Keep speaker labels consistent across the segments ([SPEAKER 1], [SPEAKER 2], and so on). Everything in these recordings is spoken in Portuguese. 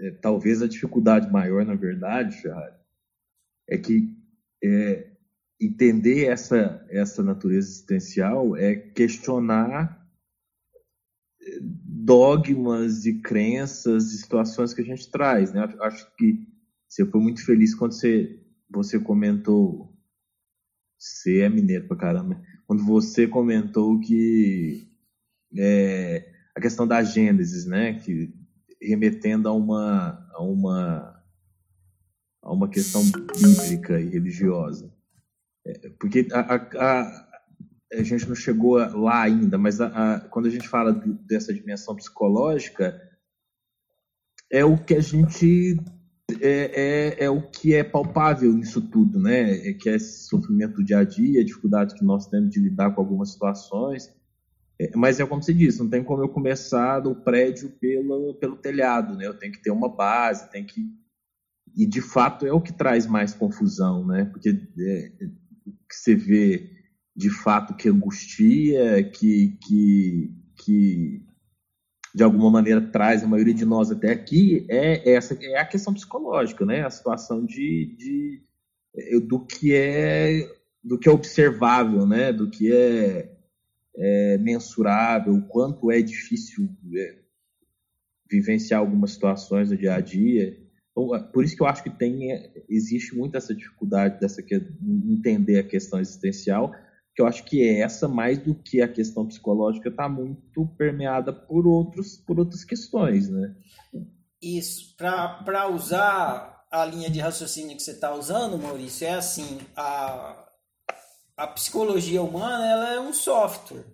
[SPEAKER 1] é, talvez a dificuldade maior, na verdade, Ferrari, é que é, entender essa, essa natureza existencial é questionar é, dogmas e crenças e situações que a gente traz. Né? Acho que você foi muito feliz quando você, você comentou. Você é mineiro pra caramba. Quando você comentou que é, a questão da Gênesis, né? Que remetendo a uma, a uma, a uma questão bíblica e religiosa. É, porque a, a, a, gente não chegou lá ainda, mas a, quando a gente fala dessa dimensão psicológica, é o que a gente é, é, é, o que é palpável nisso tudo, né? É que é esse sofrimento do dia a dia, a dificuldade que nós temos de lidar com algumas situações. É, mas é como você disse, não tem como eu começar do prédio pelo, pelo telhado, né? Eu tenho que ter uma base, tem que e de fato é o que traz mais confusão, né? Porque é, que você vê de fato que angustia, que, que, que de alguma maneira traz a maioria de nós até aqui é essa é a questão psicológica, né? A situação de, de é, do que é do que é observável, né? Do que é, é mensurável, o quanto é difícil é, vivenciar algumas situações no dia a dia. Então, é, por isso que eu acho que tem existe muito essa dificuldade dessa que entender a questão existencial que eu acho que é essa, mais do que a questão psicológica, está muito permeada por, outros, por outras questões, né?
[SPEAKER 2] Isso. Para usar a linha de raciocínio que você está usando, Maurício, é assim, a, a psicologia humana ela é um software,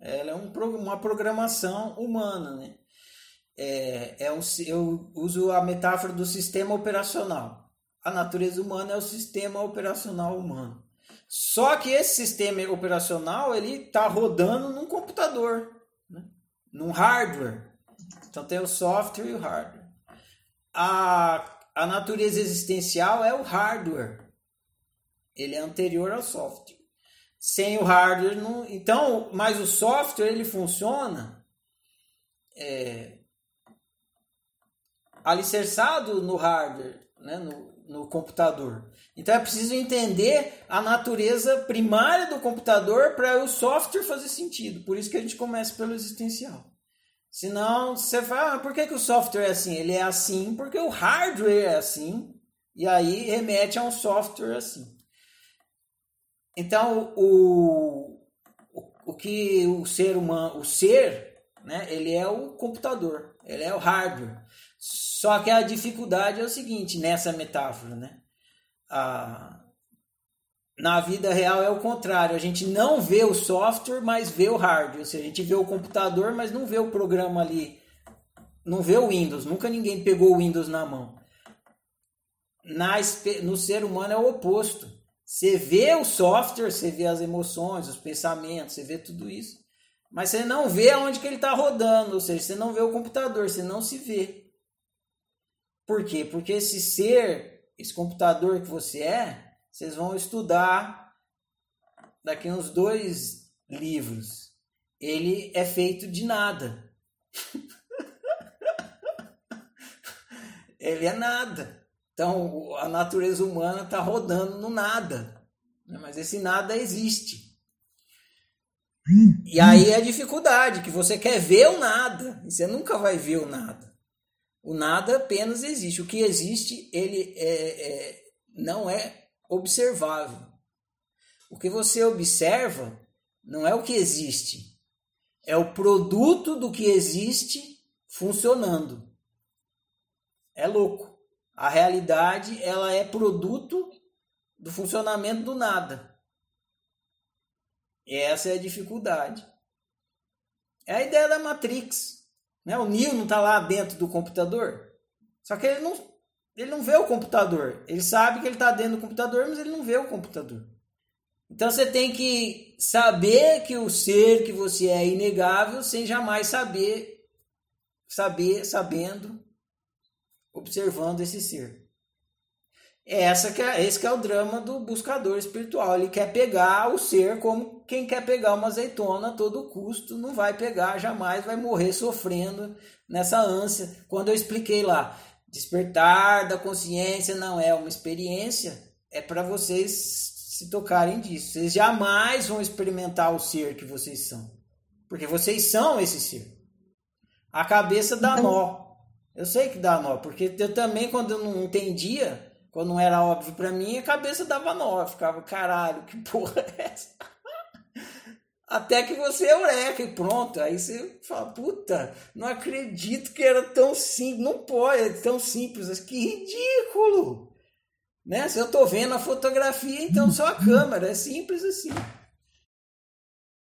[SPEAKER 2] ela é um, uma programação humana, né? É, é um, eu uso a metáfora do sistema operacional. A natureza humana é o sistema operacional humano. Só que esse sistema operacional ele está rodando num computador, né? num hardware. Então tem o software e o hardware. A, a natureza existencial é o hardware. Ele é anterior ao software. Sem o hardware, não, então, mas o software ele funciona é, alicerçado no hardware, né? no, no computador. Então é preciso entender a natureza primária do computador para o software fazer sentido. Por isso que a gente começa pelo existencial. Senão você fala, ah, por que, que o software é assim? Ele é assim porque o hardware é assim, e aí remete a um software assim. Então o, o, o que o ser humano, o ser, né, ele é o computador, ele é o hardware. Só que a dificuldade é o seguinte, nessa metáfora, né? A, na vida real é o contrário. A gente não vê o software, mas vê o hardware. Ou seja, a gente vê o computador, mas não vê o programa ali. Não vê o Windows. Nunca ninguém pegou o Windows na mão. Na, no ser humano é o oposto. Você vê o software, você vê as emoções, os pensamentos, você vê tudo isso. Mas você não vê aonde que ele está rodando. Ou seja, você não vê o computador, você não se vê. Por quê? Porque esse ser, esse computador que você é, vocês vão estudar daqui uns dois livros. Ele é feito de nada. Ele é nada. Então a natureza humana está rodando no nada. Né? Mas esse nada existe. E aí é a dificuldade, que você quer ver o nada, e você nunca vai ver o nada. O nada apenas existe. O que existe, ele é, é, não é observável. O que você observa não é o que existe, é o produto do que existe funcionando. É louco. A realidade ela é produto do funcionamento do nada. E essa é a dificuldade. É a ideia da Matrix. Né? O Neo não está lá dentro do computador. Só que ele não, ele não vê o computador. Ele sabe que ele está dentro do computador, mas ele não vê o computador. Então você tem que saber que o ser que você é, é inegável sem jamais saber, saber, sabendo, observando esse ser. Essa que é, esse que é o drama do buscador espiritual. Ele quer pegar o ser como quem quer pegar uma azeitona a todo custo, não vai pegar jamais, vai morrer sofrendo nessa ânsia. Quando eu expliquei lá Despertar da consciência não é uma experiência, é para vocês se tocarem disso. Vocês jamais vão experimentar o ser que vocês são, porque vocês são esse ser. A cabeça dá então... nó. Eu sei que dá nó, porque eu também, quando eu não entendia, quando não era óbvio para mim, a cabeça dava nó. Eu ficava, caralho, que porra é essa? Até que você é eureka e pronto. Aí você fala, puta, não acredito que era tão simples. Não pode, é tão simples. Que ridículo! Né? Se eu tô vendo a fotografia, então só a câmera. É simples assim.